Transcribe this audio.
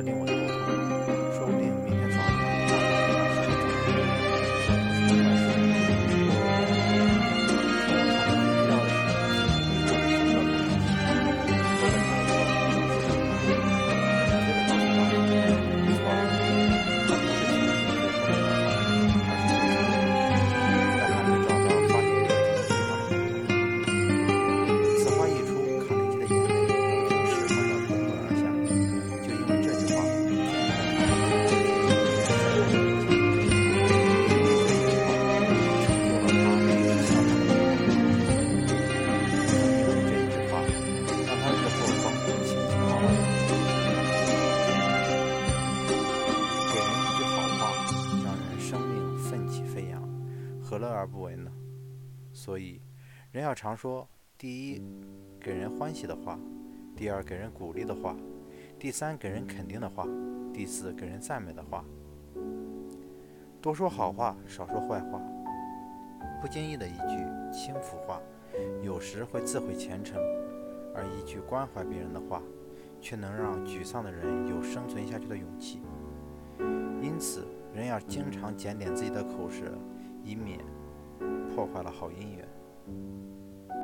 的另外。给人一句好话让人生命奋起飞扬何乐而不为呢？所以人要常说第一给人欢喜的话第二给人鼓励的话第三给人肯定的话第四给人赞美的话。多说好话少说坏话不经意的一句轻浮话有时会自毁前程而一句关怀别人的话却能让沮丧的人有生存下去的勇气。因此，人要经常检点自己的口舌，以免破坏了好姻缘。